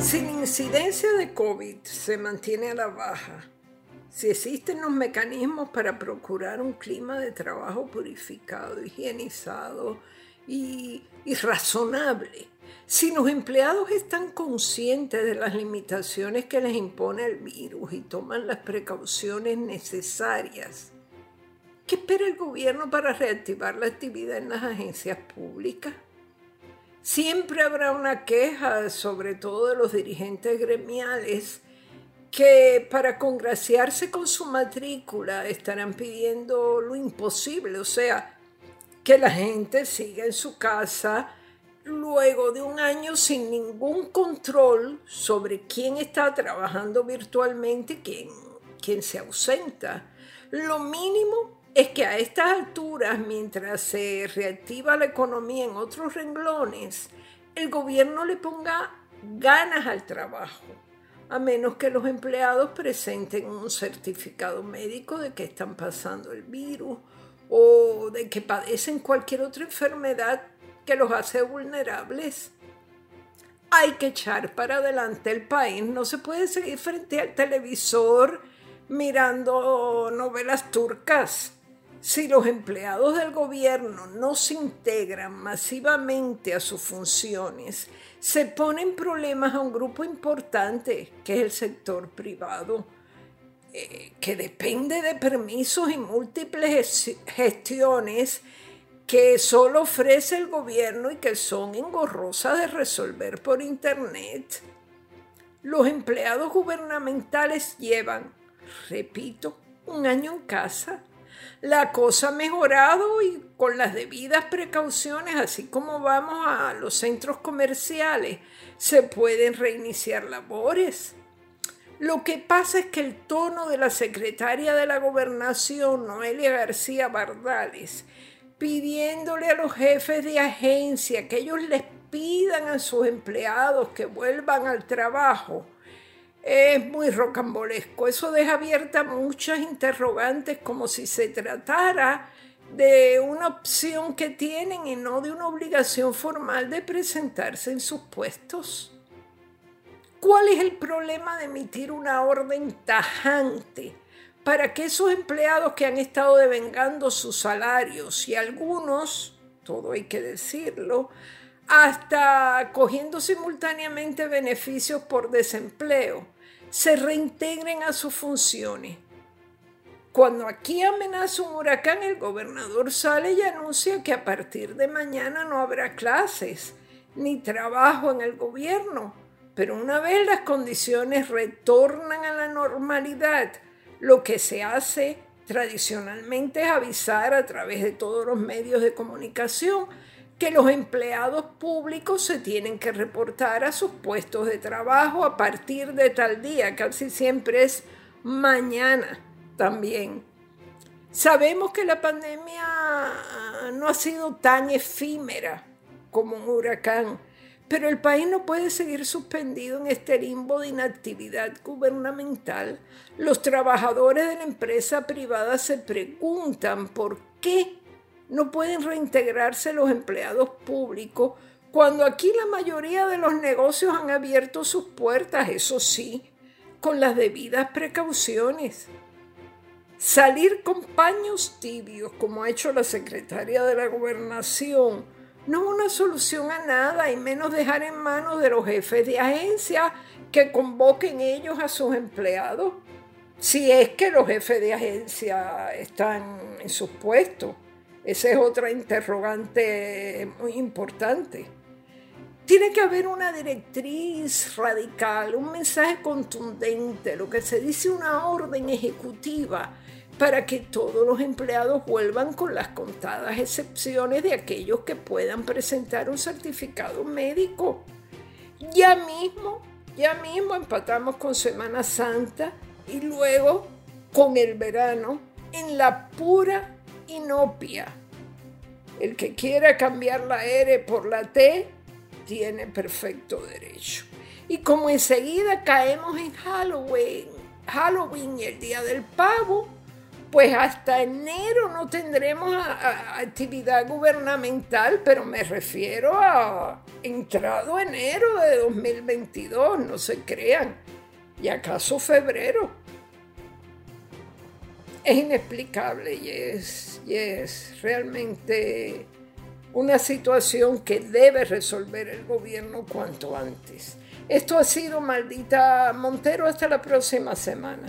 Si la incidencia de COVID se mantiene a la baja, si existen los mecanismos para procurar un clima de trabajo purificado, higienizado y, razonable, si los empleados están conscientes de las limitaciones que les impone el virus y toman las precauciones necesarias, ¿qué espera el gobierno para reactivar la actividad en las agencias públicas? Siempre habrá una queja, sobre todo de los dirigentes gremiales, que para congraciarse con su matrícula estarán pidiendo lo imposible, o sea, que la gente siga en su casa luego de un año sin ningún control sobre quién está trabajando virtualmente quién, quién se ausenta. Lo mínimo es que a estas alturas, mientras se reactiva la economía en otros renglones, el gobierno le ponga ganas al trabajo, a menos que los empleados presenten un certificado médico de que están pasando el virus o de que padecen cualquier otra enfermedad que los hace vulnerables. Hay que echar para adelante el país, no se puede seguir frente al televisor mirando novelas turcas. Si los empleados del gobierno no se integran masivamente a sus funciones, se ponen problemas a un grupo importante, que es el sector privado, eh, que depende de permisos y múltiples gestiones que solo ofrece el gobierno y que son engorrosas de resolver por Internet. Los empleados gubernamentales llevan, repito, un año en casa la cosa ha mejorado y con las debidas precauciones, así como vamos a los centros comerciales, se pueden reiniciar labores. Lo que pasa es que el tono de la secretaria de la gobernación, Noelia García Bardales, pidiéndole a los jefes de agencia que ellos les pidan a sus empleados que vuelvan al trabajo, es muy rocambolesco. Eso deja abiertas muchas interrogantes como si se tratara de una opción que tienen y no de una obligación formal de presentarse en sus puestos. ¿Cuál es el problema de emitir una orden tajante para que esos empleados que han estado devengando sus salarios y algunos, todo hay que decirlo, hasta cogiendo simultáneamente beneficios por desempleo, se reintegren a sus funciones. Cuando aquí amenaza un huracán, el gobernador sale y anuncia que a partir de mañana no habrá clases ni trabajo en el gobierno. Pero una vez las condiciones retornan a la normalidad, lo que se hace tradicionalmente es avisar a través de todos los medios de comunicación que los empleados públicos se tienen que reportar a sus puestos de trabajo a partir de tal día, casi siempre es mañana también. Sabemos que la pandemia no ha sido tan efímera como un huracán, pero el país no puede seguir suspendido en este limbo de inactividad gubernamental. Los trabajadores de la empresa privada se preguntan por qué no pueden reintegrarse los empleados públicos cuando aquí la mayoría de los negocios han abierto sus puertas, eso sí, con las debidas precauciones. Salir con paños tibios, como ha hecho la secretaria de la gobernación, no es una solución a nada y menos dejar en manos de los jefes de agencia que convoquen ellos a sus empleados, si es que los jefes de agencia están en sus puestos. Esa es otra interrogante muy importante. Tiene que haber una directriz radical, un mensaje contundente, lo que se dice una orden ejecutiva para que todos los empleados vuelvan con las contadas excepciones de aquellos que puedan presentar un certificado médico. Ya mismo, ya mismo empatamos con Semana Santa y luego con el verano en la pura inopia. El que quiera cambiar la R por la T tiene perfecto derecho. Y como enseguida caemos en Halloween, Halloween y el día del pavo, pues hasta enero no tendremos actividad gubernamental, pero me refiero a entrado enero de 2022, no se crean, y acaso febrero. Es inexplicable y es, es realmente una situación que debe resolver el gobierno cuanto antes. Esto ha sido maldita Montero hasta la próxima semana.